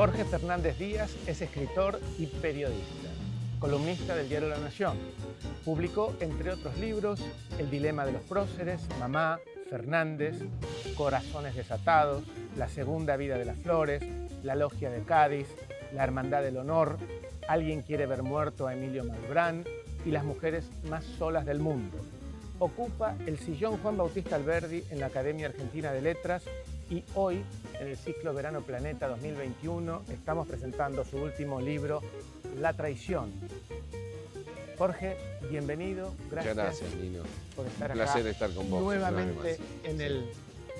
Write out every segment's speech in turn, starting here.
Jorge Fernández Díaz es escritor y periodista, columnista del diario La Nación. Publicó, entre otros libros, El dilema de los próceres, Mamá, Fernández, Corazones desatados, La segunda vida de las flores, La logia de Cádiz, La hermandad del honor, Alguien quiere ver muerto a Emilio Malbrán y Las mujeres más solas del mundo. Ocupa el sillón Juan Bautista Alberdi en la Academia Argentina de Letras y hoy, en el ciclo Verano Planeta 2021, estamos presentando su último libro, La traición. Jorge, bienvenido. Gracias. Gracias, Nino. Por estar Un placer acá estar con vos. nuevamente en el,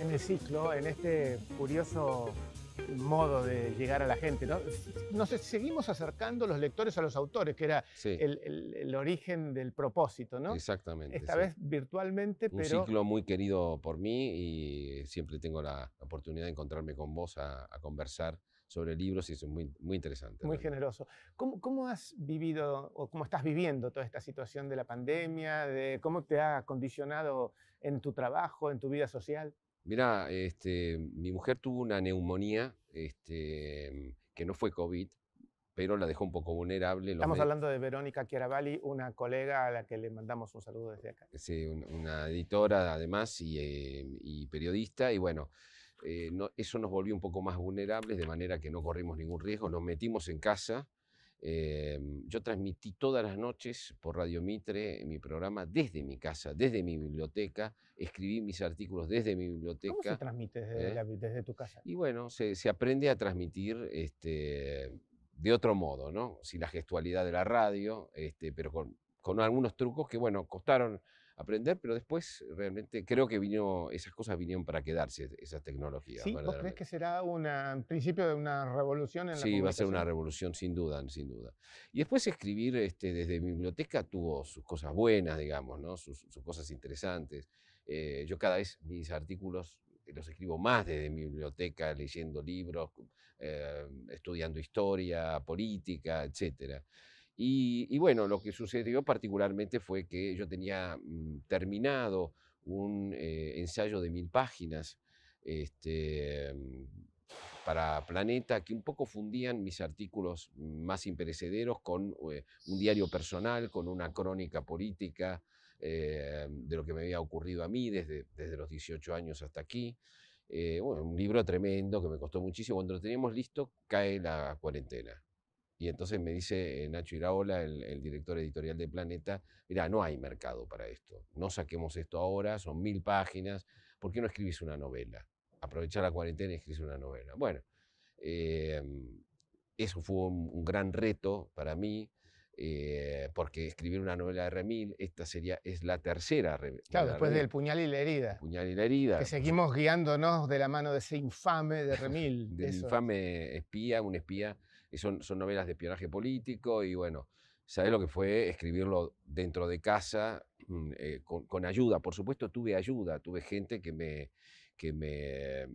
en el ciclo, en este curioso modo de llegar a la gente. ¿no? Nos seguimos acercando los lectores a los autores, que era Sí, el, el- el origen del propósito, ¿no? exactamente. Esta sí. vez virtualmente, Un pero ciclo muy querido por mí y siempre tengo la oportunidad de encontrarme con vos a, a conversar sobre libros y eso es muy, muy interesante. muy realmente. generoso. ¿Cómo, ¿Cómo has vivido o cómo estás viviendo toda esta situación de la pandemia? De ¿Cómo te ha condicionado en tu trabajo, en tu vida social? Mirá, este, mi mujer tuvo una neumonía este, que no fue COVID, pero la dejó un poco vulnerable. Estamos hablando de Verónica Chiaravalli, una colega a la que le mandamos un saludo desde acá. Sí, un- una editora además y, eh, y periodista, y bueno, eh, no- eso nos volvió un poco más vulnerables, de manera que no corrimos ningún riesgo, nos metimos en casa. Eh, yo transmití todas las noches por Radio Mitre mi programa desde mi casa, desde mi biblioteca, escribí mis artículos desde mi ¿Cómo se biblioteca. transmite desde, ¿eh? la- desde tu casa? Y bueno, se, se aprende a transmitir este, de otro modo, ¿no? Sin la gestualidad de la radio, este, pero con, con algunos trucos que, bueno, costaron aprender, pero después realmente creo que vino, esas cosas vinieron para quedarse, esas tecnologías. ¿Sí? ¿Vos crees que será una- un principio de una revolución en la Sí, va a ser una revolución sin duda, sin duda. Y después escribir este, desde mi biblioteca tuvo sus cosas buenas, digamos, ¿no? sus, sus cosas interesantes. Eh, yo cada vez mis artículos los escribo más desde mi biblioteca, leyendo libros, eh, estudiando historia, política, etc. Y, y bueno, lo que sucedió particularmente fue que yo tenía mm, terminado un eh, ensayo de mil páginas este, mm, para Planeta, que un poco fundían mis artículos más imperecederos con eh, un diario personal, con una crónica política eh, de lo que me había ocurrido a mí desde, desde los 18 años hasta aquí. Eh, bueno, un libro tremendo que me costó muchísimo. Cuando lo teníamos listo, cae la cuarentena. Y entonces me dice eh, Nacho Iraola, el, el director editorial de Planeta, mira, no hay mercado para esto. No saquemos esto ahora, son mil páginas. ¿Por qué no escribís una novela? Aprovechar la cuarentena y escribir una novela. Bueno, eh, eso fue un, un gran reto para mí, eh, porque escribir una novela de Remil, esta sería, es la tercera Claro, después de del puñal y la herida. Puñal y la herida. Que seguimos guiándonos de la mano de ese infame de Remil. del eso. infame espía, un espía, y son, novelas de espionaje político y bueno, ¿sabes lo que fue escribirlo dentro de casa mm, eh, con, con ayuda? Por supuesto tuve ayuda, tuve gente que me, que me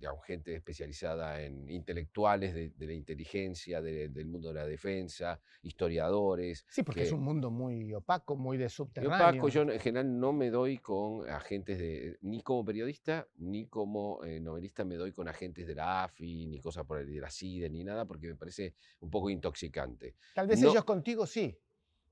digamos, gente especializada en intelectuales de, de la inteligencia, de- del mundo de la defensa, historiadores. Sí, porque es que- un mundo muy opaco, muy de subterráneo. Paco, yo en general no me doy con agentes de, ni como periodista, ni como eh, novelista me doy con agentes de la AFI, ni cosas por el de la CIDE, ni nada, porque me parece un poco intoxicante. Tal vez no- ellos contigo sí.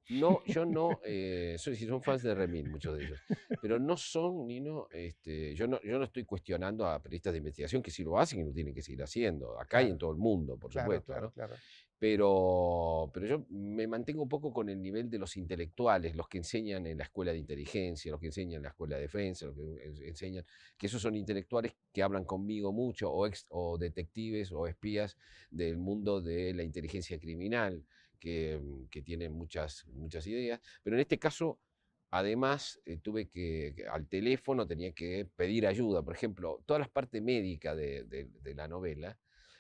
No, yo no, eh, soy, son fans de Remil, muchos de ellos, pero no son ni no, este, yo no, yo no estoy cuestionando a periodistas de investigación que sí lo hacen y lo tienen que seguir haciendo, acá y en Claro. todo el mundo, por Claro, supuesto, claro, ¿no? claro. pero, pero yo me mantengo un poco con el nivel de los intelectuales, los que enseñan en la escuela de inteligencia, los que enseñan en la escuela de defensa, los que en- enseñan, que esos son intelectuales que hablan conmigo mucho, o, ex- o detectives o espías del mundo de la inteligencia criminal, que, mm, que tienen muchas, muchas ideas, pero en este caso... Además, eh, tuve que, al teléfono tenía que pedir ayuda. Por ejemplo, toda la parte médica de, de- de la novela,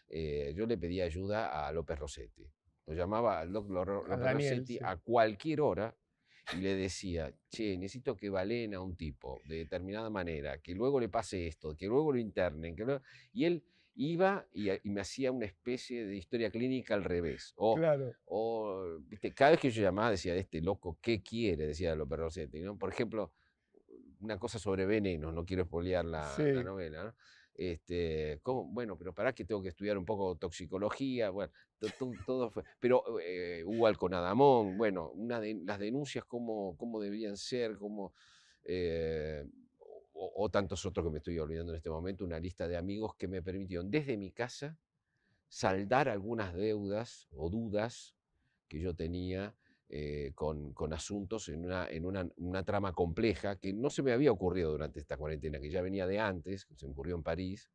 eh, yo le pedí ayuda a López Rossetti. Lo llamaba al doctor López Daniel, Rossetti sí. a cualquier hora y le decía, che, necesito que valen a un tipo de determinada manera, que luego le pase esto, que luego lo internen. Que luego-". Y él iba y, me hacía una especie de historia clínica al revés. O, Claro. o, viste, cada vez que yo llamaba decía, este loco, ¿qué quiere? Decía López Rossetti. ¿no? Por ejemplo, una cosa sobre veneno, no quiero espolear la, Sí. la novela. ¿no? Este, ¿cómo? Bueno, pero para que tengo que estudiar un poco toxicología, bueno, todo fue. Pero eh, hubo Alconadamón, bueno, una de, las denuncias, cómo, cómo deberían ser, cómo. Eh, o, tantos otros que me estoy olvidando en este momento, una lista de amigos que me permitieron desde mi casa saldar algunas deudas o dudas que yo tenía eh, con, con, asuntos en, una, en una, una, trama compleja que no se me había ocurrido durante esta cuarentena, que ya venía de antes, que se me ocurrió en París,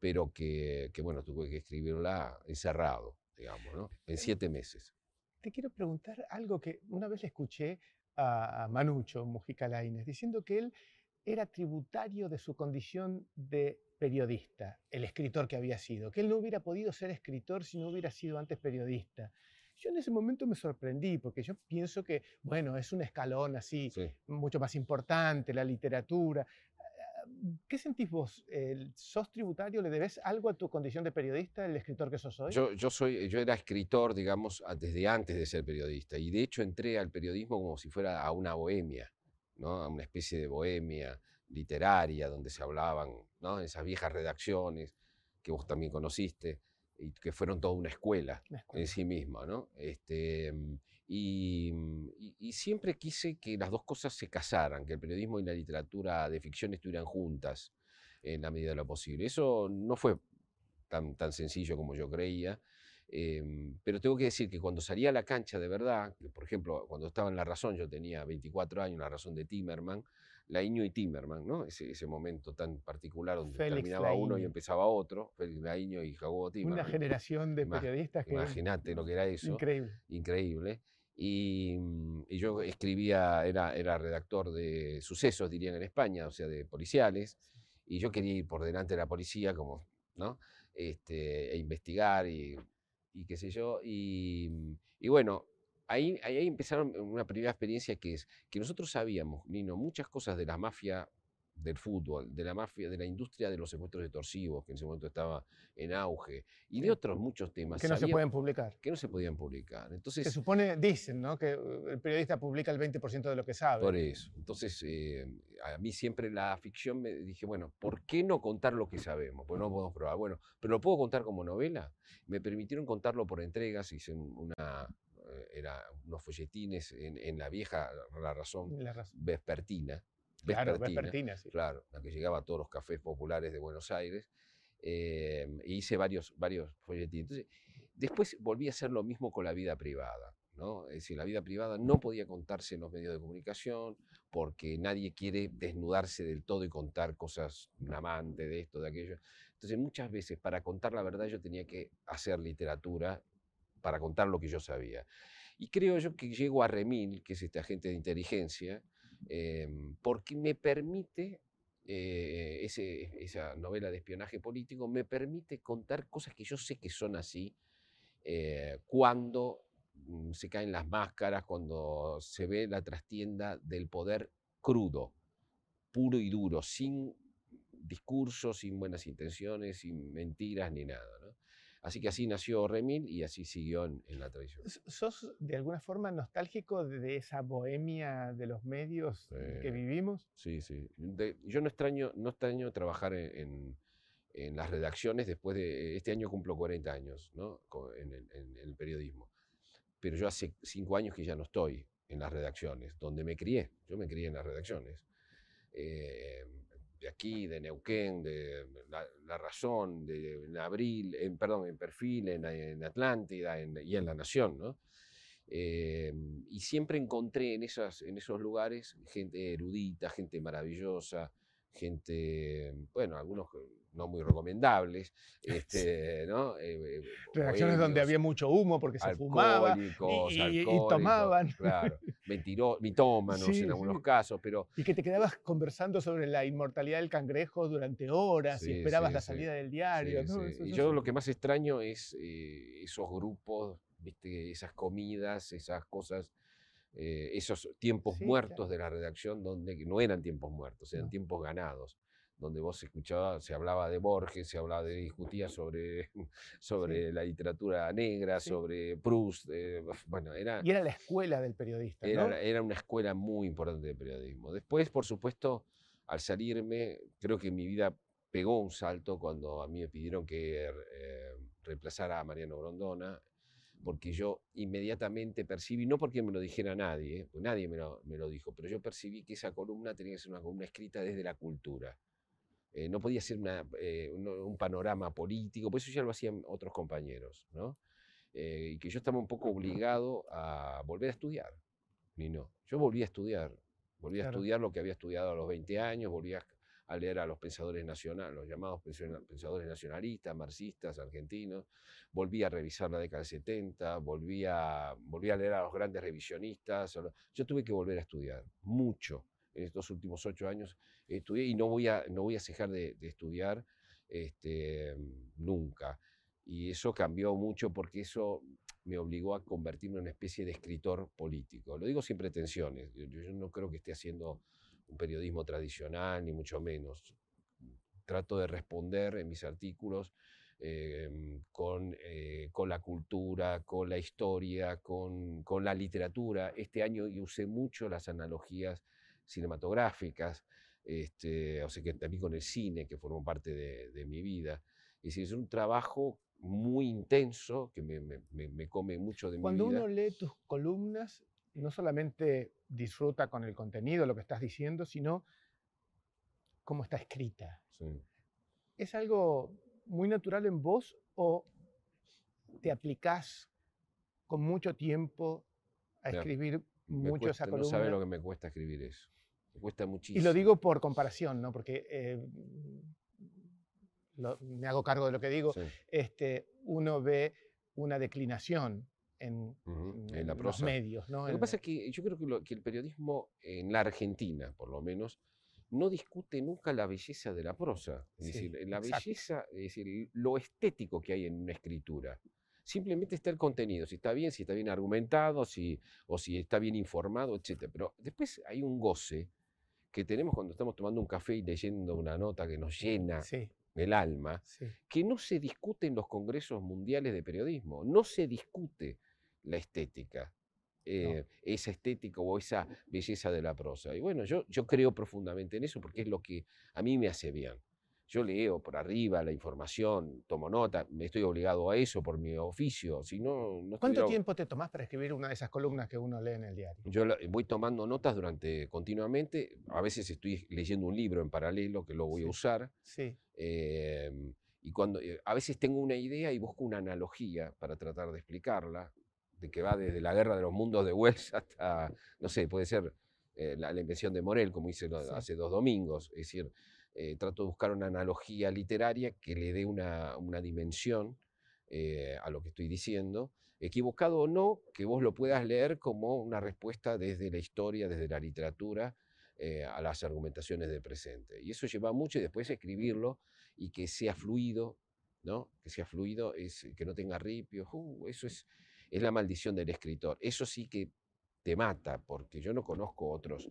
pero que, que bueno, tuve que escribirla encerrado, digamos, ¿no? en siete meses. Te quiero preguntar algo que una vez le escuché a, Manucho Mujica Lainez, diciendo que él era tributario de su condición de periodista, el escritor que había sido, que él no hubiera podido ser escritor si no hubiera sido antes periodista. Yo en ese momento me sorprendí porque yo pienso que, bueno, es un escalón así, mucho más importante, la literatura. ¿Qué sentís vos? ¿Sos tributario? ¿Le debes algo a tu condición de periodista, el escritor que sos hoy? Yo, yo, soy, yo era escritor, digamos, desde antes de ser periodista. Y de hecho entré al periodismo como si fuera a una bohemia, ¿no? a una especie de bohemia literaria donde se hablaban ¿no? esas viejas redacciones que vos también conociste y que fueron toda una escuela, en sí misma, ¿no? Este, mm, y, siempre quise que las dos cosas se casaran, que el periodismo y la literatura de ficción estuvieran juntas en la medida de lo posible. Eso no fue tan, tan sencillo como yo creía, em, pero tengo que decir que cuando salía a la cancha de verdad, por ejemplo, cuando estaba en La Razón, yo tenía 24 años, La Razón de Timerman, Laiño y Timerman, ¿no? Ese, ese momento tan particular donde terminaba uno y empezaba otro, Félix Laiño y Jacobo Timerman. Una generación de periodistas que... Imagínate lo que era eso. Increíble. Increíble. Y, y, yo escribía, era, era redactor de sucesos, dirían en España, o sea, de policiales, y yo quería ir por delante de la policía, como, ¿no? Este, e investigar y, y qué sé yo. Y, y bueno, ahí, ahí empezaron una primera experiencia que es que nosotros sabíamos, Nino, muchas cosas de la mafia del fútbol, de la mafia, de la industria de los secuestros extorsivos, que en ese momento estaba en auge, y de otros muchos temas. Que no se pueden publicar. Que no se podían publicar. Entonces, se supone, dicen, ¿no? Que uh, el periodista publica el 20% de lo que sabe. Por eso. Entonces, eh, a mí siempre la ficción me dije, bueno, ¿por qué no contar lo que sabemos? Pues no podemos probar. Bueno, pero lo puedo contar como novela. Me permitieron contarlo por entregas, hice una, eh, era unos folletines en, la vieja La Razón, vespertina. Claro, vespertina, sí. Claro, la que llegaba a todos los cafés populares de Buenos Aires. Eh, e hice varios, varios folletines. Entonces, después volví a hacer lo mismo con la vida privada. ¿no? Es decir, la vida privada no podía contarse en los medios de comunicación porque nadie quiere desnudarse del todo y contar cosas, un amante de esto, de aquello. Entonces, muchas veces para contar la verdad yo tenía que hacer literatura para contar lo que yo sabía. Y creo yo que llego a Remil, que es este agente de inteligencia, em, porque me permite, eh, esa novela de espionaje político, me permite contar cosas que yo sé que son así, eh, cuando mm, se caen las máscaras, cuando se ve la trastienda del poder crudo, puro y duro, sin discursos, sin buenas intenciones, sin mentiras ni nada. Así que así nació Remil y así siguió en, la tradición. ¿Sos de alguna forma nostálgico de esa bohemia de los medios que vivimos? Sí, sí. yo no extraño, no extraño trabajar en, las redacciones después de... Este año cumplo 40 años ¿no? en, el periodismo. Pero yo hace cinco años que ya no estoy en las redacciones, donde me crié. Yo me crié en las redacciones. Eh, de aquí, de Neuquén, de La, Razón, de, en Abril, en, perdón, en Perfil, en, Atlántida y en La Nación, ¿no? Em, y siempre encontré en, en esos lugares gente erudita, gente maravillosa, gente, bueno, algunos no muy recomendables, este, ¿no? Eh, eh, Redacciones donde había mucho humo porque se fumaba y, tomaban. Claro, mitómanos en algunos casos, pero... Y que te quedabas conversando sobre la inmortalidad del cangrejo durante horas y esperabas la salida del diario. y yo lo que más extraño es eh, esos grupos, ¿viste? esas comidas, esas cosas... esos tiempos muertos de la redacción donde no eran tiempos muertos, eran tiempos ganados donde vos escuchabas, se hablaba de Borges, se hablaba de, discutía sobre, sobre la literatura negra, sobre Proust, eh, bueno, era... Y era la escuela del periodista, era, Era una escuela muy importante de periodismo. Después, por supuesto, al salirme, creo que mi vida pegó un salto cuando a mí me pidieron que eh, reemplazara a Mariano Grondona, porque yo inmediatamente percibí, no porque me lo dijera nadie, pues nadie me lo, me lo, dijo, pero yo percibí que esa columna tenía que ser una columna escrita desde la cultura. Eh, no podía ser una, eh, un, un, panorama político, por eso ya lo hacían otros compañeros, ¿no? y que yo estaba un poco obligado a volver a estudiar. Ni no. Yo volví a estudiar, volví a estudiar lo que había estudiado a los 20 años, volví a a leer a los pensadores nacionales, los llamados pensadores nacionalistas, marxistas, argentinos. Volví a revisar la década del 70, volví a, volví a leer a los grandes revisionistas. Yo tuve que volver a estudiar mucho en estos últimos ocho años. Estudié y no voy a, no voy a cejar de, estudiar este, nunca. Y eso cambió mucho porque eso me obligó a convertirme en una especie de escritor político. Lo digo sin pretensiones. Yo, yo no creo que esté haciendo un periodismo tradicional, ni mucho menos. Trato de responder en mis artículos em, con, eh, con, la cultura, con la historia, con, con, la literatura. Este año usé mucho las analogías cinematográficas, este, o sea que también con el cine, que formó parte de, de mi vida. Es decir, es un trabajo muy intenso que me, me, me come mucho de mi vida. Cuando uno lee tus columnas, no solamente disfruta con el contenido, lo que estás diciendo, sino cómo está escrita. ¿Es algo muy natural en vos o te aplicás con mucho tiempo a escribir mucho esa columna? No sabes lo que me cuesta escribir eso. Me cuesta muchísimo. Y lo digo por comparación, ¿no? Porque eh, me hago cargo de lo que digo. Este, uno ve una declinación en, los medios. Lo que pasa es que yo creo que, que, el periodismo en la Argentina, por lo menos, no discute nunca la belleza de la prosa. Es decir, la belleza, es decir, lo estético que hay en una escritura. Simplemente está el contenido, si está bien, si está bien argumentado, si, o si está bien informado, etc. Pero después hay un goce que tenemos cuando estamos tomando un café y leyendo una nota que nos llena el alma, que no se discute en los congresos mundiales de periodismo, no se discute la estética, eh, esa estética o esa belleza de la prosa. Y bueno, yo, yo creo profundamente en eso porque es lo que a mí me hace bien. Yo leo por arriba la información, tomo nota, me estoy obligado a eso por mi oficio. Si no, no ¿Cuánto tiempo te tomás para escribir una de esas columnas que uno lee en el diario? Yo voy tomando notas durante continuamente. A veces estoy leyendo un libro en paralelo que lo voy a usar. Sí. Em, y cuando eh, a veces tengo una idea y busco una analogía para tratar de explicarla de que va desde la guerra de los mundos de Wells hasta, no sé, puede ser eh, la, invención de Morel, como hice hace dos domingos. Es decir, eh, trato de buscar una analogía literaria que le dé una, una dimensión eh, a lo que estoy diciendo. Equivocado o no, que vos lo puedas leer como una respuesta desde la historia, desde la literatura, a las argumentaciones del presente. Y eso lleva mucho y después escribirlo y que sea fluido, ¿no? Que sea fluido, es, que no tenga ripio, uh, eso es, es la maldición del escritor. Eso sí que te mata, porque yo no conozco otros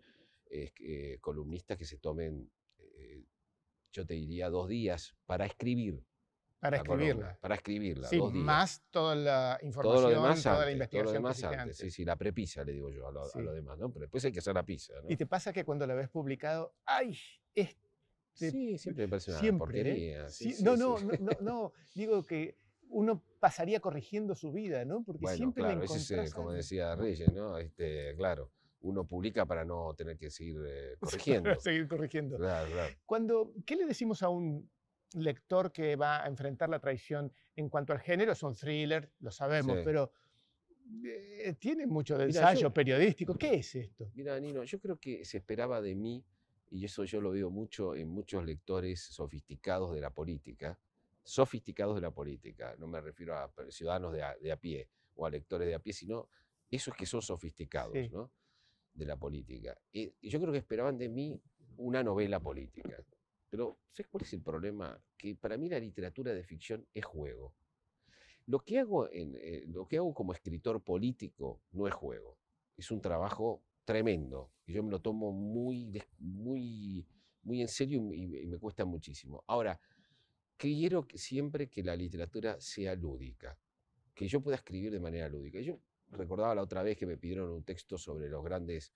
eh, columnistas que se tomen, eh, yo te diría, dos días para escribir. Para escribirla. para escribirla. Sí, más toda la información, demás toda la investigación. Todo lo demás antes. Sí, sí, la prepisa, le digo yo a lo, demás, ¿no? Pero después hay que hacer la pizza. ¿Y te pasa que cuando la ves publicado, ¡ay! Este sí, siempre me parece una ¿eh? porquería. no, no, no, no, no, digo que uno pasaría corrigiendo su vida, ¿no? Porque siempre claro, ese es, como decía Reyes, ¿no? Este, claro, uno publica para no tener que seguir eh, corrigiendo. seguir corrigiendo. Claro, claro. Cuando, ¿Qué le decimos a un lector que va a enfrentar la traición en cuanto al género? Es un thriller, lo sabemos, pero eh, tiene mucho de ensayo periodístico. ¿Qué es esto? Mira, Nino, yo creo que se esperaba de mí, y eso yo lo veo mucho en muchos lectores sofisticados de la política, sofisticados de la política. No me refiero a ciudadanos de a, pie o a lectores de a pie, sino esos que son sofisticados de la política. Y, yo creo que esperaban de mí una novela política. Pero, ¿sabes cuál es el problema? Que para mí la literatura de ficción es juego. Lo que hago, eh, lo que hago como escritor político no es juego. Es un trabajo tremendo. Y yo me lo tomo muy, muy, muy en serio y, me cuesta muchísimo. Ahora, quiero siempre que la literatura sea lúdica, que yo pueda escribir de manera lúdica. Recordaba la otra vez que me pidieron un texto sobre los grandes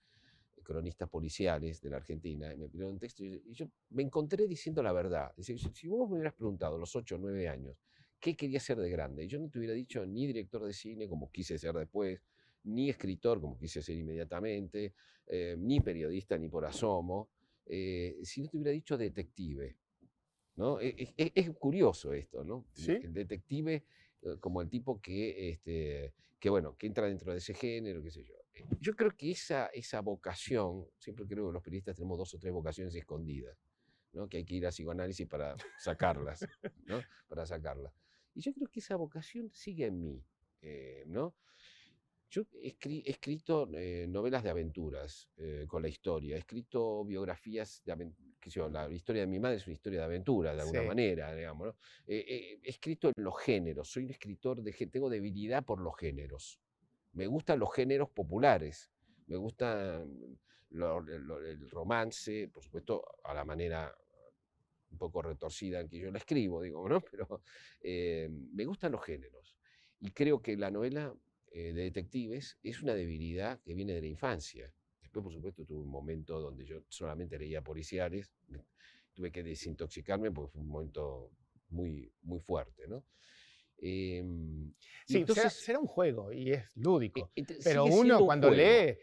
cronistas policiales de la Argentina y me pidieron un texto y yo me encontré diciendo la verdad. Dice, si vos me hubieras preguntado a los 8 o 9 años qué quería ser de grande, yo no te hubiera dicho ni director de cine como quise ser después, ni escritor como quise ser inmediatamente, eh, ni periodista ni por asomo, eh, si no te hubiera dicho detective. ¿no? E, e, e, es, curioso esto, ¿no? El detective como el tipo que, este, que, bueno, que entra dentro de ese género, qué sé yo. Yo creo que esa, esa vocación, siempre creo que los periodistas tenemos dos o tres vocaciones escondidas, ¿no? que hay que ir a psicoanálisis para sacarlas, ¿no? para sacarlas. Y yo creo que esa vocación sigue en mí, ¿no? Yo he, escrito eh, novelas de aventuras eh, con la historia, he escrito biografías de aventuras. La historia de mi madre es una historia de aventura, de alguna manera, digamos. he escrito en los géneros, soy un escritor de tengo debilidad por los géneros. Me gustan los géneros populares, me gusta el romance, por supuesto, a la manera un poco retorcida en que yo la escribo, digo, ¿no? Pero eh, me gustan los géneros. Y creo que la novela eh, de detectives es una debilidad que viene de la infancia. Después, por supuesto, tuve un momento donde yo solamente leía policiales, tuve que desintoxicarme porque fue un momento muy, muy fuerte, ¿no? Em, sí, entonces, será, un juego y es lúdico, e, pero uno cuando lee,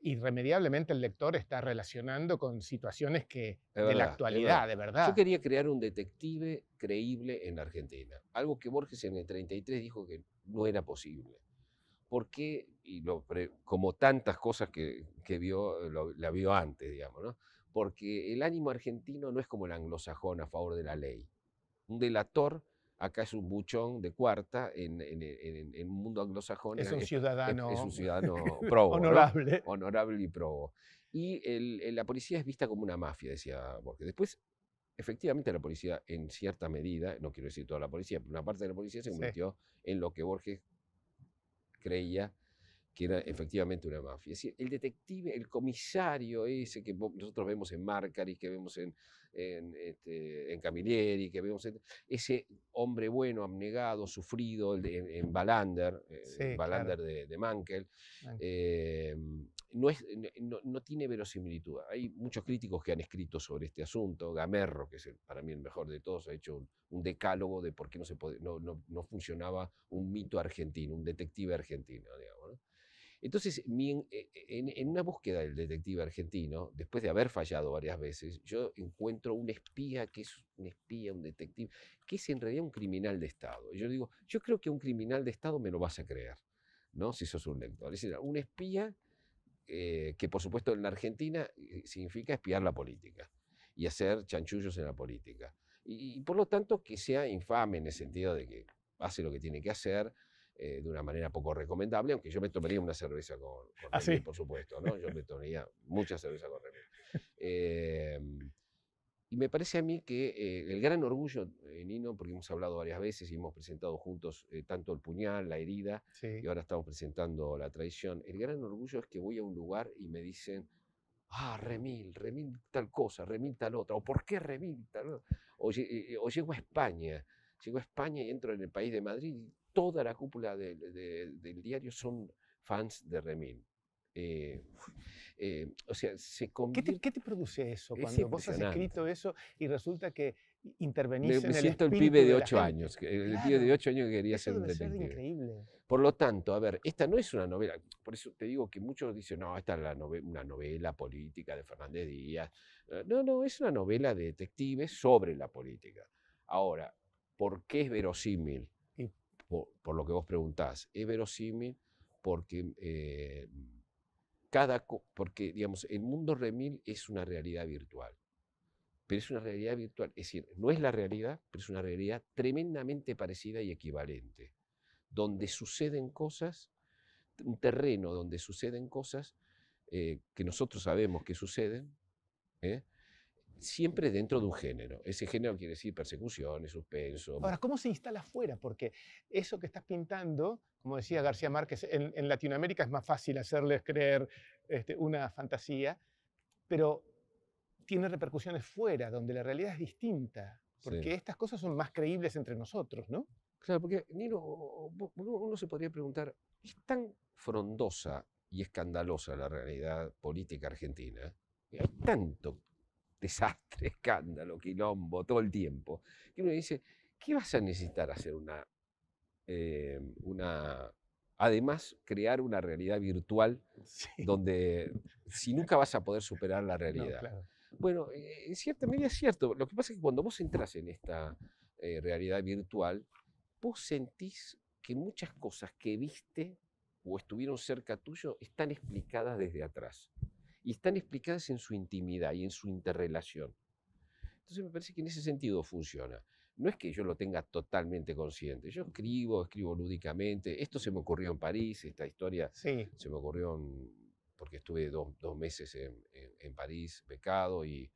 irremediablemente el lector está relacionando con situaciones que de la actualidad, de verdad. Yo quería crear un detective creíble en la Argentina, algo que Borges en el 33 dijo que no era posible porque, y lo, como tantas cosas que, vio, la vio antes, digamos, ¿no? porque el ánimo argentino no es como el anglosajón a favor de la ley. Un delator acá es un buchón de cuarta, en, en, un mundo anglosajón es un ciudadano, es, un ciudadano probo, honorable. honorable y probo. Y la policía es vista como una mafia, decía Borges. Después, efectivamente, la policía, en cierta medida, no quiero decir toda la policía, pero una parte de la policía se convirtió en lo que Borges creía que era efectivamente una mafia. Es decir, el detective, el comisario ese que nosotros vemos en Marcari, que vemos en, en, este, en Camilleri, que vemos ese hombre bueno, abnegado, sufrido en, en Balander, eh, Balander de, de, Mankel, eh, no, es, no, tiene verosimilitud. Hay muchos críticos que han escrito sobre este asunto. Gamerro, que es para mí el mejor de todos, ha hecho un, decálogo de por qué no, se no, no, funcionaba un mito argentino, un detective argentino, digamos. Entonces, eh, en, una búsqueda del detective argentino, después de haber fallado varias veces, yo encuentro un espía que es un espía, un detective, que es en realidad un criminal de Estado. Y yo digo, yo creo que un criminal de Estado me lo vas a creer, ¿no? Si sos un lector. Es decir, un espía eh, que por supuesto en la Argentina eh, significa espiar la política y hacer chanchullos en la política. Y, por lo tanto que sea infame en el sentido de que hace lo que tiene que hacer eh, de una manera poco recomendable, aunque yo me tomaría una cerveza con, con ¿Ah, por supuesto, ¿no? Yo me tomaría mucha cerveza con Remy. Y me parece a mí que eh, el gran orgullo, eh, Nino, porque hemos hablado varias veces y hemos presentado juntos eh, tanto el puñal, la herida, y ahora estamos presentando la traición, el gran orgullo es que voy a un lugar y me dicen, ah, Remil, Remil tal cosa, Remil tal otra, o ¿por qué Remil tal otra? O, llego a España, llego a España y entro en el país de Madrid toda la cúpula del diario son fans de Remil. Eh, o sea, se ¿Qué te, ¿Qué te, produce eso cuando vos has escrito eso y resulta que intervenís me, me siento el pibe de 8 años, el pibe de 8 años que quería ser un detective. increíble. Por lo tanto, a ver, esta no es una novela, por eso te digo que muchos dicen, no, esta es la una novela política de Fernández Díaz. Eh, no, no, es una novela de detectives sobre la política. Ahora, ¿por qué es verosímil? Por, lo que vos preguntás, es verosímil porque eh, cada, porque, digamos, el mundo remil es una realidad virtual. Pero es una realidad virtual, es decir, no es la realidad, pero es una realidad tremendamente parecida y equivalente, donde suceden cosas, un terreno donde suceden cosas eh, que nosotros sabemos que suceden, ¿eh? Siempre dentro de un género. Ese género quiere decir persecución, suspenso. Ahora, ¿cómo se instala afuera? Porque eso que estás pintando, como decía García Márquez, en, Latinoamérica es más fácil hacerles creer este, una fantasía, pero tiene repercusiones fuera, donde la realidad es distinta, porque estas cosas son más creíbles entre nosotros, ¿no? Claro, porque Nino, uno se podría preguntar, ¿es tan frondosa y escandalosa la realidad política argentina, hay tanto desastre, escándalo, quilombo, todo el tiempo, que uno dice, ¿qué vas a necesitar hacer una, eh, una además crear una realidad virtual donde si nunca vas a poder superar la realidad? Bueno, eh, en cierta medida es cierto. Lo que pasa es que cuando vos entras en esta eh, realidad virtual, vos sentís que muchas cosas que viste o estuvieron cerca tuyo están explicadas desde atrás. Y están explicadas en su intimidad y en su interrelación. Entonces me parece que en ese sentido funciona. No es que yo lo tenga totalmente consciente. Yo escribo, escribo lúdicamente. Esto se me ocurrió en París, esta historia se me ocurrió porque estuve dos, meses en, París becado y,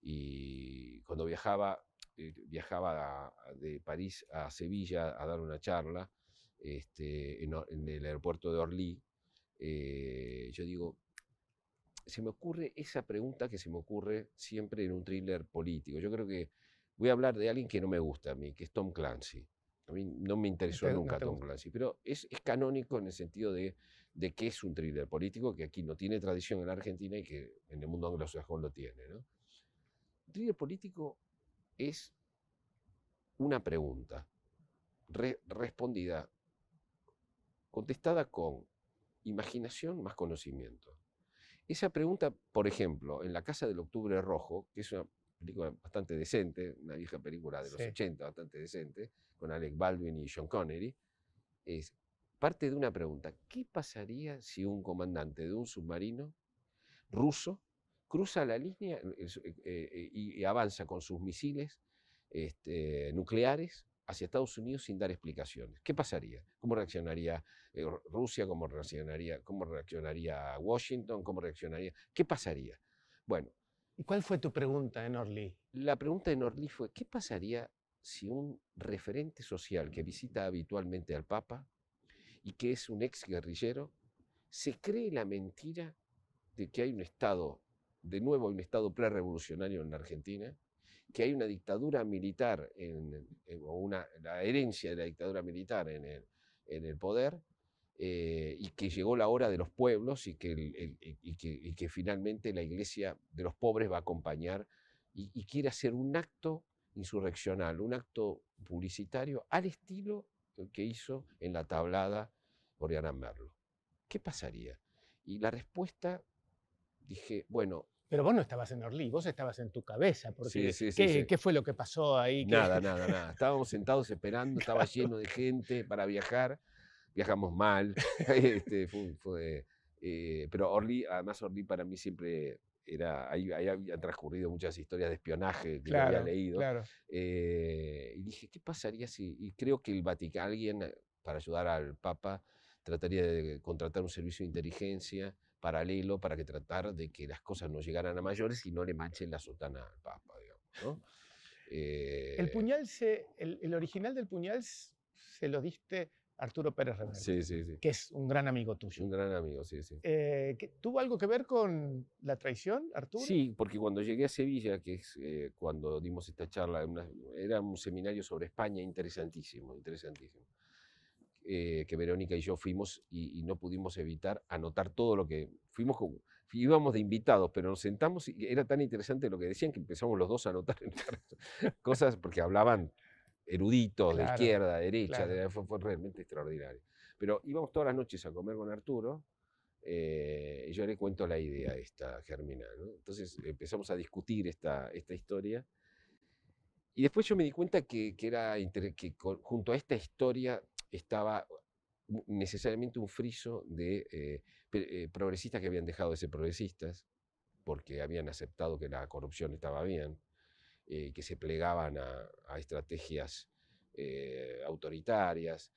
y cuando viajaba, eh, viajaba de París a Sevilla a dar una charla este, en, el aeropuerto de Orly, eh, yo digo, se me ocurre esa pregunta que se me ocurre siempre en un thriller político. Yo creo que voy a hablar de alguien que no me gusta a mí, que es Tom Clancy. A mí no me interesó nunca Tom Clancy, pero es, canónico en el sentido de, de, que es un thriller político que aquí no tiene tradición en la Argentina y que en el mundo anglosajón lo tiene. ¿no? Un thriller político es una pregunta respondida contestada con imaginación más conocimiento. Esa pregunta, por ejemplo, en La Casa del Octubre Rojo, que es una película bastante decente, una vieja película de los 80, bastante decente, con Alec Baldwin y Sean Connery, es parte de una pregunta. ¿Qué pasaría si un comandante de un submarino ruso cruza la línea eh, eh, y, avanza con sus misiles este, nucleares hacia Estados Unidos sin dar explicaciones. ¿Qué pasaría? ¿Cómo reaccionaría eh, Rusia? ¿Cómo reaccionaría, ¿Cómo reaccionaría Washington? ¿Cómo reaccionaría? ¿Qué pasaría? Bueno. ¿Y cuál fue tu pregunta en Orly? La pregunta en Orly fue, ¿qué pasaría si un referente social que visita habitualmente al Papa y que es un ex guerrillero, se cree la mentira de que hay un Estado, de nuevo un Estado pre-revolucionario en la Argentina, que hay una dictadura militar, en, o una, la herencia de la dictadura militar en el, en el poder, eh, y que llegó la hora de los pueblos y que, y que, que, finalmente la iglesia de los pobres va a acompañar y, quiere hacer un acto insurreccional, un acto publicitario al estilo que hizo en la tablada Oriana Merlo. ¿Qué pasaría? Y la respuesta, dije, bueno, pero vos no estabas en Orly, vos estabas en tu cabeza. Porque sí, sí, ¿qué, fue lo que pasó ahí? Nada, nada, nada. Estábamos sentados esperando, estaba lleno de gente para viajar. Viajamos mal. este, fue, eh, pero Orly, además Orly para mí siempre era, ahí, ahí habían transcurrido muchas historias de espionaje que había leído. Claro. Eh, y dije, ¿qué pasaría si, y creo que el Vaticano, alguien eh, para ayudar al Papa, trataría de contratar un servicio de inteligencia paralelo para que tratar de que las cosas no llegaran a mayores y no le manchen la sotana al Papa, digamos. el eh, puñal, se, el, original del puñal se lo diste Arturo Pérez Reverte, sí, sí, sí. que es un gran amigo tuyo. Un gran amigo, sí, sí. Eh, ¿Tuvo algo que ver con la traición, Arturo? Sí, porque cuando llegué a Sevilla, que es eh, cuando dimos esta charla, era un seminario sobre España interesantísimo, interesantísimo. Eh, que Verónica y yo fuimos y, no pudimos evitar anotar todo lo que fuimos íbamos de invitados, pero nos sentamos y era tan interesante lo que decían que empezamos los dos a anotar cosas porque hablaban eruditos de izquierda, derecha, fue, realmente extraordinario. Pero íbamos todas las noches a comer con Arturo eh, y yo le cuento la idea esta, Germina. Entonces empezamos a discutir esta, esta historia. Y después yo me di cuenta que, que era que junto a esta historia estaba necesariamente un friso de eh, eh, progresistas que habían dejado de ser progresistas porque habían aceptado que la corrupción estaba bien, eh, que se plegaban a, estrategias autoritarias,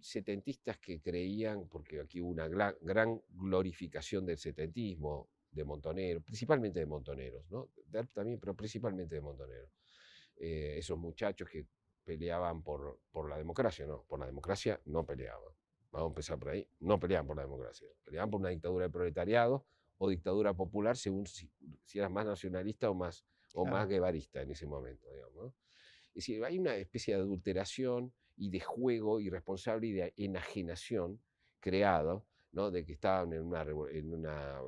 setentistas que creían, porque aquí hubo una gran, glorificación del setentismo, de Montonero, principalmente de Montoneros, ¿no? también, pero principalmente de Montoneros. esos muchachos que peleaban por, por la democracia, no, por la democracia no peleaban. Vamos a empezar por ahí, no peleaban por la democracia, peleaban por una dictadura de proletariado o dictadura popular según si, eras más nacionalista o más, o más guevarista en ese momento, digamos. Es decir, hay una especie de adulteración y de juego irresponsable y de enajenación creado ¿no? de que estaban en una, en una,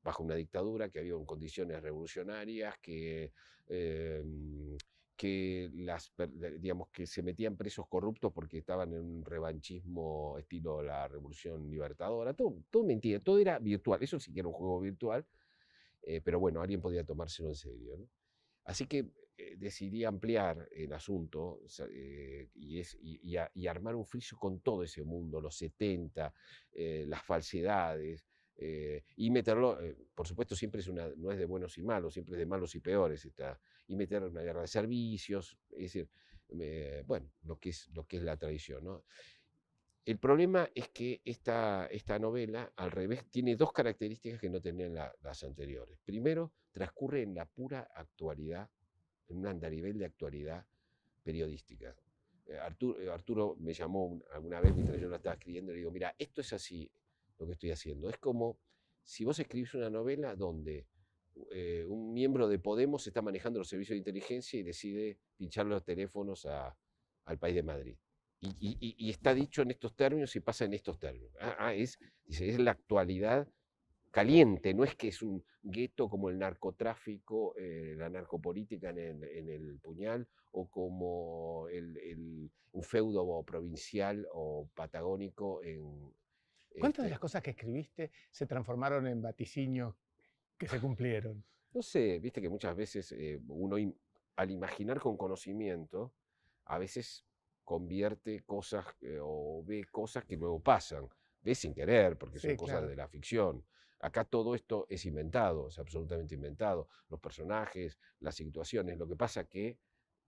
bajo una dictadura, que había condiciones revolucionarias, que, em, que, las, digamos, que se metían presos corruptos porque estaban en un revanchismo estilo la revolución libertadora. Todo, todo mentira, todo era virtual. Eso sí que era un juego virtual, eh, pero bueno, alguien podía tomárselo en serio. Así que eh, decidí ampliar el asunto eh, y, es, y, armar un friso con todo ese mundo, los 70, las falsedades, y meterlo, por supuesto, siempre es una, no es de buenos y malos, siempre es de malos y peores, está, y meter una guerra de servicios, es decir, bueno, lo que es, lo que es la tradición. ¿no? El problema es que esta, esta novela, al revés, tiene dos características que no tenían las anteriores. Primero, transcurre en la pura actualidad, en un andarivel de actualidad periodística. Eh, Arturo, eh, Arturo, me llamó alguna vez mientras yo la estaba escribiendo y le digo, mira, esto es así lo que estoy haciendo. Es como si vos escribís una novela donde eh, un miembro de Podemos está manejando los servicios de inteligencia y decide pinchar los teléfonos al país de Madrid y, está dicho en estos términos y pasa en estos términos. Ah, ah, es, dice, es la actualidad caliente, no es que es un gueto como el narcotráfico, eh, la narcopolítica en el, puñal, o como el, un feudo provincial o patagónico en... ¿Cuántas de las este cosas que escribiste se transformaron en vaticinios que se cumplieron? No sé, viste que muchas veces eh, uno al imaginar con conocimiento, a veces convierte cosas eh, o ve cosas que luego pasan, ve sin querer, porque son cosas de la ficción. Acá todo esto es inventado, es absolutamente inventado. Los personajes, las situaciones. Lo que pasa que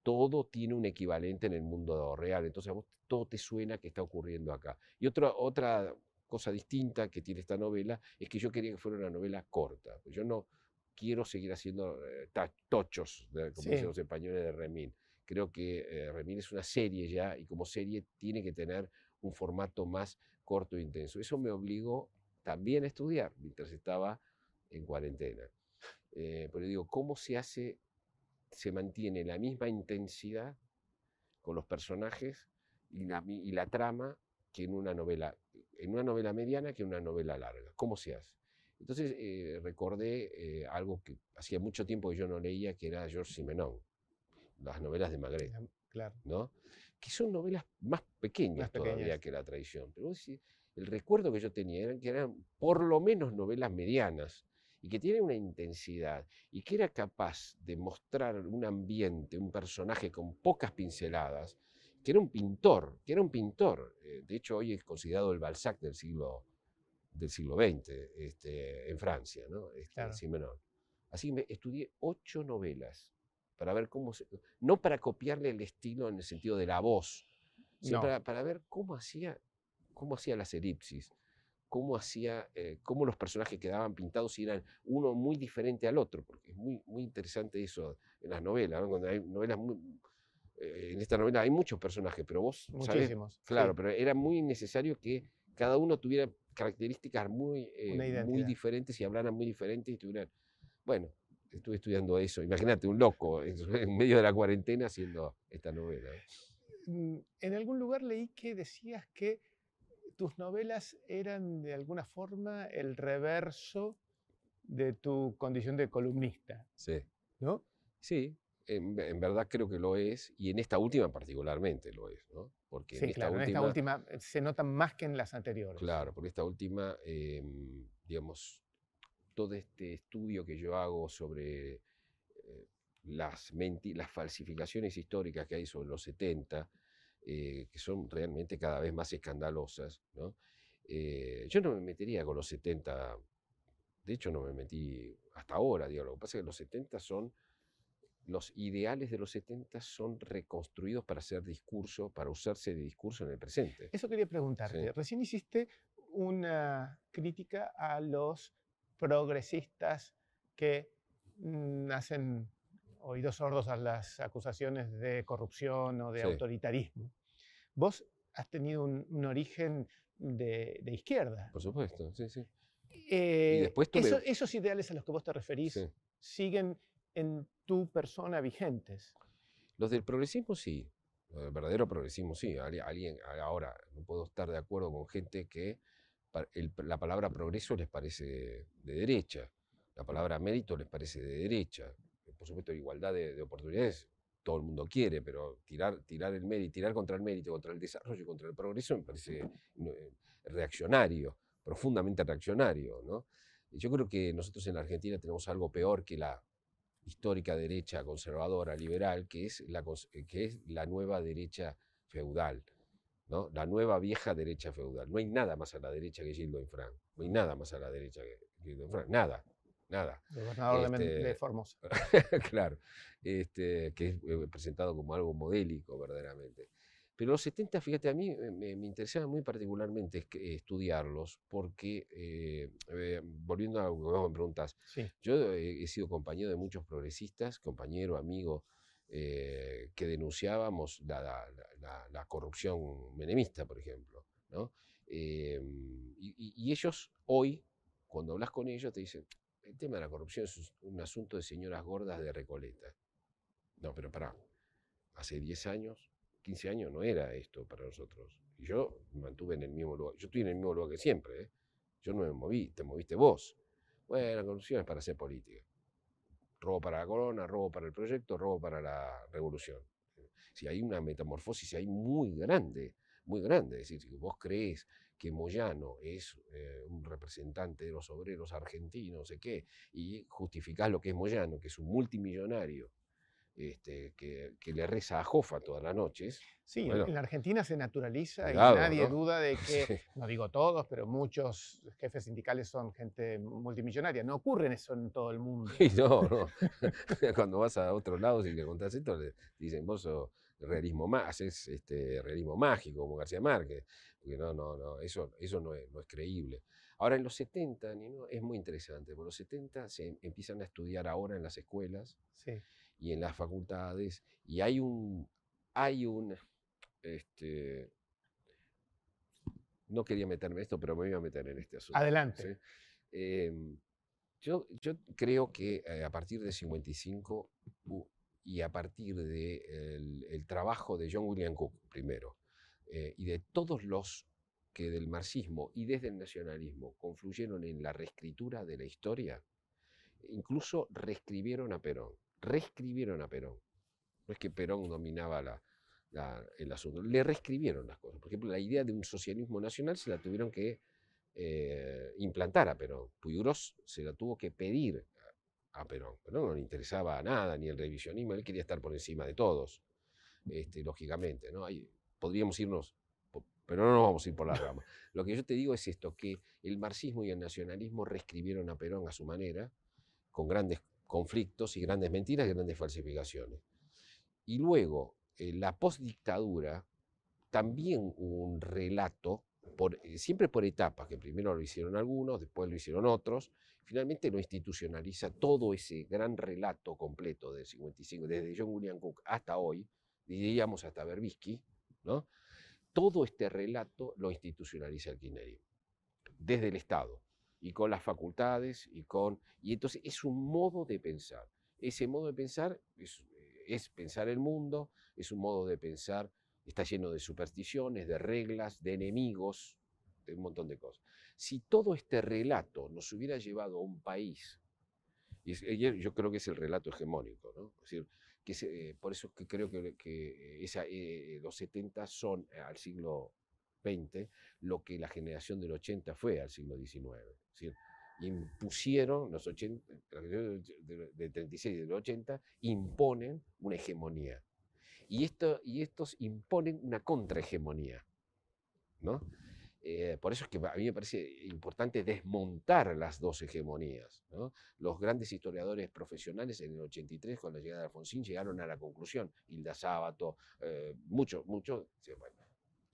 todo tiene un equivalente en el mundo real. Entonces a vos todo te suena que está ocurriendo acá. Y otra, otra cosa distinta que tiene esta novela es que yo quería que fuera una novela corta. Yo no quiero seguir haciendo eh, tochos, como dicen los españoles de Remín. Creo que eh, Remín es una serie ya y como serie tiene que tener un formato más corto e intenso. Eso me obligó también a estudiar mientras estaba en cuarentena. Eh, pero digo, ¿cómo se hace, se mantiene la misma intensidad con los personajes y la, y la trama que en una novela, en una novela mediana que en una novela larga? ¿Cómo se hace? Entonces eh, recordé eh, algo que hacía mucho tiempo que yo no leía, que era Georges Simenon las novelas de Magret, claro. ¿no? que son novelas más pequeñas todavía que la tradición. Pero el recuerdo que yo tenía era que eran por lo menos novelas medianas y que tienen una intensidad y que era capaz de mostrar un ambiente, un personaje con pocas pinceladas, que era un pintor, que era un pintor. Eh, de hecho, hoy es considerado el Balzac del siglo, del siglo XX este, en Francia, ¿no? Este, Así que estudié ocho novelas para ver cómo se, no para copiarle el estilo en el sentido de la voz, sino para, ver cómo hacía, cómo hacía las elipsis, cómo hacía, eh, cómo los personajes quedaban pintados y eran uno muy diferente al otro, porque es muy, muy interesante eso en las novelas, cuando hay novelas eh, en esta novela hay muchos personajes, pero vos Muchísimos. claro, pero era muy necesario que cada uno tuviera características muy, eh, muy diferentes y hablaran muy diferentes y tuvieran, bueno, estuve estudiando eso. Imagínate, un loco en medio de la cuarentena haciendo esta novela. Mm, en algún lugar leí que decías que tus novelas eran de alguna forma el reverso de tu condición de columnista. Sí. ¿No? Sí, en, verdad creo que lo es, y en esta última particularmente lo es, ¿no? Porque en, esta, última, en esta última se nota más que en las anteriores. Claro, porque esta última, em, digamos, todo este estudio que yo hago sobre eh, las, las falsificaciones históricas que hay sobre los 70, eh, que son realmente cada vez más escandalosas, eh, yo no me metería con los 70, de hecho no me metí hasta ahora, digo, lo que pasa es que los 70 son, los ideales de los 70 son reconstruidos para hacer discurso, para usarse de discurso en el presente. Eso quería preguntarte. Recién hiciste una crítica a los progresistas que mm, hacen oídos sordos a las acusaciones de corrupción o de autoritarismo. Vos has tenido un, origen de, izquierda. Por supuesto, sí, sí. Eh, esos ideales a los que vos te referís siguen en tu persona vigentes. Los del progresismo sí, los del verdadero progresismo sí. Alguien, ahora no puedo estar de acuerdo con gente que la palabra progreso les parece de derecha, la palabra mérito les parece de derecha. Por supuesto, igualdad de, oportunidades todo el mundo quiere, pero tirar, tirar el mérito, tirar contra el mérito, contra el desarrollo y contra el progreso me parece eh, reaccionario, profundamente reaccionario. ¿no? Yo creo que nosotros en la Argentina tenemos algo peor que la histórica derecha conservadora, liberal, que es la, que es la nueva derecha feudal. ¿no? La nueva vieja derecha feudal. No hay nada más a la derecha que Gildo Infran. No hay nada más a la derecha que Gildo Infran. Nada nada. Gobernador de, este, Formosa. claro, este, que es eh, presentado como algo modélico verdaderamente. Pero los 70, fíjate, a mí me, interesaba muy particularmente estudiarlos porque, eh, eh, volviendo a lo que me preguntas, yo he, sido compañero de muchos progresistas, compañero, amigo, que denunciábamos la, corrupción menemista, por ejemplo. ¿no? y ellos hoy, cuando hablas con ellos, te dicen, el tema de la corrupción es un asunto de señoras gordas de Recoleta. No, pero pará, hace 10 años, 15 años no era esto para nosotros. Y yo mantuve en el mismo lugar. Yo estoy en el mismo lugar que siempre. ¿eh? Yo no me moví, te moviste vos. Bueno, la corrupción es para hacer política. Robo para la corona, robo para el proyecto, robo para la revolución. Si hay una metamorfosis hay muy grande, muy grande. Es decir, si vos crees que Moyano es eh, un representante de los obreros argentinos, no sé qué, y justificás lo que es Moyano, que es un multimillonario, este, que, le reza a Jofa todas las noches. Sí, en la Argentina se naturaliza y nadie duda de que, no digo todos, pero muchos jefes sindicales son gente multimillonaria. No ocurre eso en todo el mundo. no, no. Cuando vas a otros lados y le contás esto, le dicen, vos sos realismo, haces este, realismo mágico como García Márquez no, no, no, eso, eso no, es, no es creíble. Ahora, en los 70, es muy interesante, porque los 70 se empiezan a estudiar ahora en las escuelas y en las facultades, y hay un, hay un, este, no quería meterme en esto, pero me voy a meter en este asunto. Adelante. Em, yo, yo, creo que eh, a partir de 55 y a partir del de el trabajo de John William Cook, primero, eh, y de todos los que del marxismo y desde el nacionalismo confluyeron en la reescritura de la historia, incluso reescribieron a Perón, reescribieron a Perón. No es que Perón dominaba el asunto, le reescribieron las cosas. Por ejemplo, la idea de un socialismo nacional se la tuvieron que eh, implantar a Perón. Puyuros se la tuvo que pedir a, Perón. Perón no le interesaba nada, ni el revisionismo, él quería estar por encima de todos, este, lógicamente. ¿no? Hay, podríamos irnos, pero no nos vamos a ir por la rama. Lo que yo te digo es esto, que el marxismo y el nacionalismo reescribieron a Perón a su manera, con grandes conflictos y grandes mentiras y grandes falsificaciones. Y luego, en la postdictadura, también hubo un relato, por, eh, siempre por etapas, que primero lo hicieron algunos, después lo hicieron otros, finalmente lo institucionaliza todo ese gran relato completo del 55, desde John William Cook hasta hoy, diríamos hasta Berbisky, todo este relato lo institucionaliza el kirchnerismo, desde el Estado, y con las facultades, y con... Y entonces es un modo de pensar. Ese modo de pensar es, pensar el mundo, es un modo de pensar, está lleno de supersticiones, de reglas, de enemigos, de un montón de cosas. Si todo este relato nos hubiera llevado a un país, y yo creo que es el relato hegemónico, ¿no? Es decir, eh, por eso que creo que, eh, los 70 son eh, al siglo Lo que la generación del 80 fue al siglo XIX. impusieron, los 80, del 36 y del 80, imponen una hegemonía. Y, esto, y estos imponen una contrahegemonía. ¿no? Eh, por eso es que a mí me parece importante desmontar las dos hegemonías. Los grandes historiadores profesionales en el 83, con la llegada de Alfonsín, llegaron a la conclusión, Hilda Sábato, eh, muchos, muchos,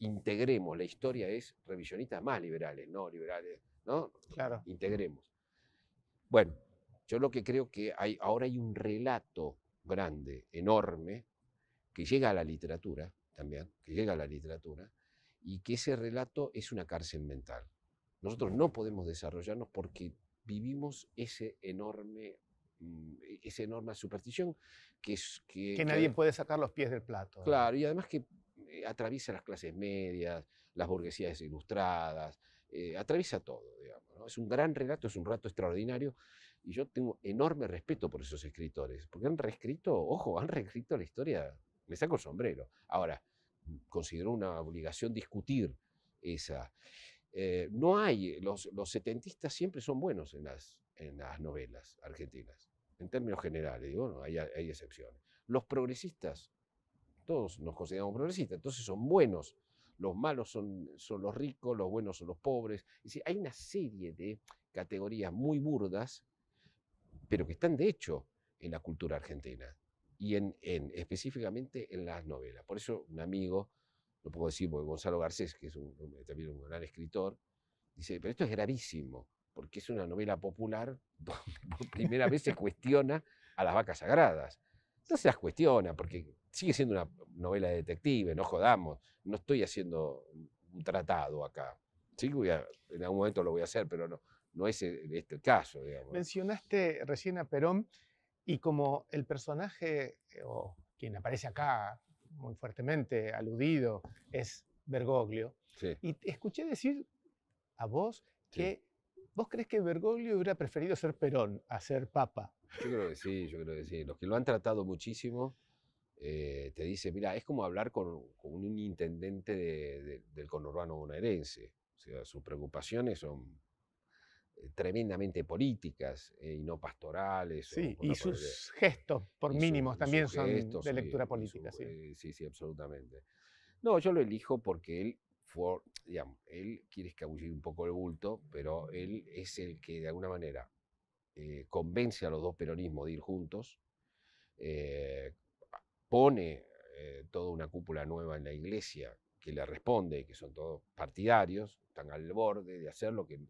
integremos, la historia es revisionistas más liberales, no liberales, ¿no? Claro. Integremos. Bueno, yo lo que creo que hay, ahora hay un relato grande, enorme, que llega a la literatura también, que llega a la literatura, y que ese relato es una cárcel mental. Nosotros no podemos desarrollarnos porque vivimos ese enorme, mm, esa enorme superstición que es... Que, nadie puede sacar los pies del plato. Claro, y además que eh, atraviesa las clases medias, las burguesías ilustradas, eh, atraviesa todo, digamos. Es un gran relato, es un relato extraordinario y yo tengo enorme respeto por esos escritores, porque han reescrito, ojo, han reescrito la historia, me saco el sombrero. Ahora, considero una obligación discutir esa. Eh, no hay, los, los setentistas siempre son buenos en las, en las novelas argentinas, en términos generales, digo, no, hay, hay excepciones. Los progresistas, todos nos consideramos progresistas, entonces son buenos los malos son, son los ricos, los buenos son los pobres. Es decir, hay una serie de categorías muy burdas, pero que están de hecho en la cultura argentina y en, en, específicamente en las novelas. Por eso un amigo, lo puedo decir porque Gonzalo Garcés, que es un, también un gran escritor, dice, pero esto es gravísimo, porque es una novela popular donde primera vez se cuestiona a las vacas sagradas. No se las cuestiona, porque sigue siendo una novela de detective, no jodamos, no estoy haciendo un tratado acá. Sí, voy en algún momento lo voy a hacer, pero no, no es este el caso. Mencionaste recién a Perón y como el personaje, eh, o quien aparece acá muy fuertemente aludido, es Bergoglio. Y escuché decir a vos que vos crees que Bergoglio hubiera preferido ser Perón a ser Papa. Yo creo que sí, yo creo que sí. Los que lo han tratado muchísimo eh, te dice, mira, es como hablar con, un intendente del conurbano bonaerense. O sea, sus preocupaciones son eh, tremendamente políticas eh, y no pastorales. Sí, y sus gestos, por mínimos, también son de lectura política. sí. sí, sí, absolutamente. No, yo lo elijo porque él fue, digamos, él quiere escabullir un poco el bulto, pero él es el que de alguna manera convence a los dos peronismos de ir juntos, pone eh, toda una cúpula nueva en la iglesia que le responde, que son todos partidarios, están al borde de hacer lo que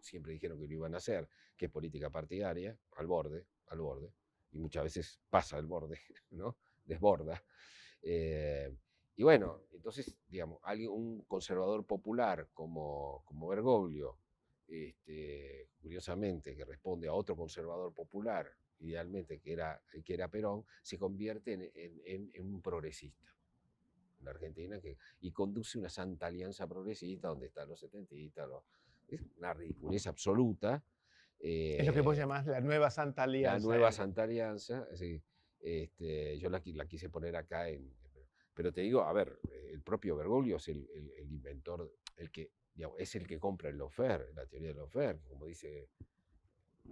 siempre dijeron que lo iban a hacer, que es política partidaria, al borde, al borde, y muchas veces pasa al borde, ¿no? Desborda. Eh, y bueno, entonces, digamos, alguien, un conservador popular como, como Bergoglio, este, curiosamente, que responde a otro conservador popular idealmente, que era, que era Perón, se convierte en, un progresista en la Argentina que, y conduce una santa alianza progresista donde están los setentistas, es una ridiculez absoluta. es lo que vos eh, llamás la nueva Santa Alianza. La nueva Santa Alianza, este, yo la, la, quise poner acá, en, pero te digo, a ver, el propio Bergoglio es el, el, inventor, el que, es el que compra el Lofer, la teoría del Lofer, como dice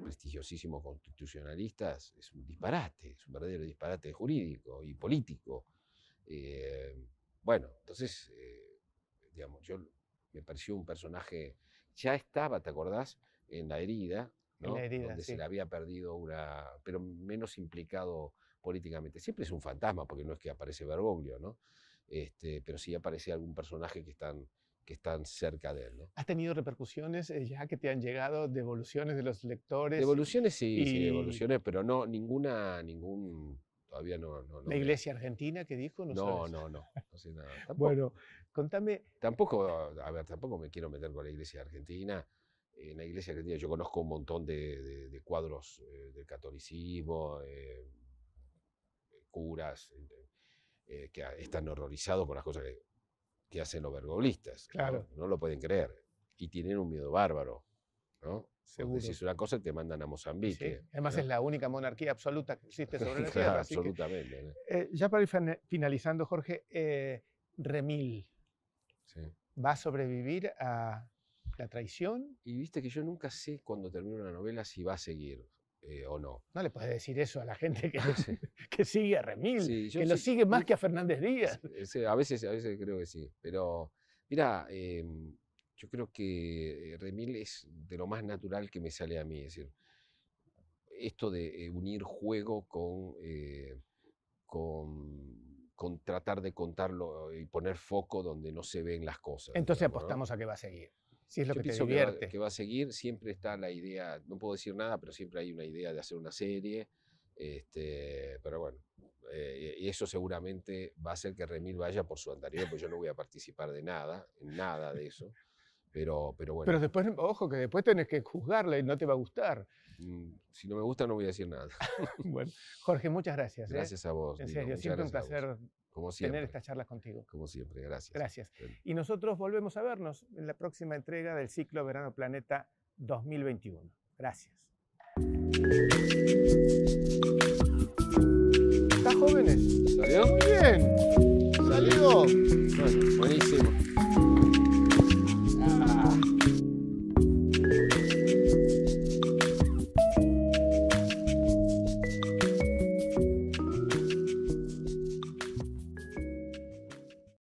prestigiosísimos constitucionalistas, es un disparate, es un verdadero disparate jurídico y político. Eh, bueno, entonces, eh, digamos, yo me pareció un personaje, ya estaba, ¿te acordás? En la herida, ¿no? donde se le había perdido una, pero menos implicado políticamente. Siempre es un fantasma, porque no es que aparece Bergoglio, ¿no? Este, pero sí aparece algún personaje que están que están cerca de él. ¿no? ¿Has tenido repercusiones eh, ya que te han llegado devoluciones de los lectores? Devoluciones sí, sí, devoluciones, pero no, ninguna, ningún, todavía no. no, ¿La iglesia argentina que dijo? No, no, no, no, no, sé nada. bueno, contame. Tampoco, a ver, tampoco me quiero meter con la iglesia argentina. En la iglesia argentina yo conozco un montón de, de, cuadros eh, del catolicismo, eh, curas, que están horrorizados por las cosas que que hacen los vergoblistas. Claro. ¿no? lo pueden creer. Y tienen un miedo bárbaro. ¿no? Seguro. Si es una cosa, te mandan a Mozambique. Además, es la única monarquía absoluta que existe sobre la tierra. absolutamente. Eh, ya para ir finalizando, Jorge, eh, Remil. ¿Va a sobrevivir a la traición? Y viste que yo nunca sé cuando termino una novela si va a seguir. Eh, o no. No le puedes decir eso a la gente que, que sigue a Remil, que lo sigue más que a Fernández Díaz. a, veces, a veces creo que sí, pero mira, em, yo creo que Remil es de lo más natural que me sale a mí, es decir, esto de eh, unir juego con, eh, con, con, tratar de contarlo y poner foco donde no se ven las cosas. Entonces apostamos a que va a seguir. Si es lo que te divierte. Que va, a seguir, siempre está la idea, no puedo decir nada, pero siempre hay una idea de hacer una serie. Este, pero bueno, eh, y eso seguramente va a hacer que Remil vaya por su anterior, pues yo no voy a participar de nada, en nada de eso. Pero, pero bueno, Pero después, ojo, que después tenés que juzgarla y no te va a gustar. Mm, si no me gusta no voy a decir nada. Bueno, Jorge, muchas gracias. ¿eh? Gracias a vos. En serio, siempre un placer Como tener estas charlas contigo. Como siempre, gracias. Gracias. Bueno. Y nosotros volvemos a vernos en la próxima entrega del ciclo Verano Planeta 2021. Gracias. ¿Estás jóvenes? ¿Salió? Muy bien. Salió. Bueno, buenísimo.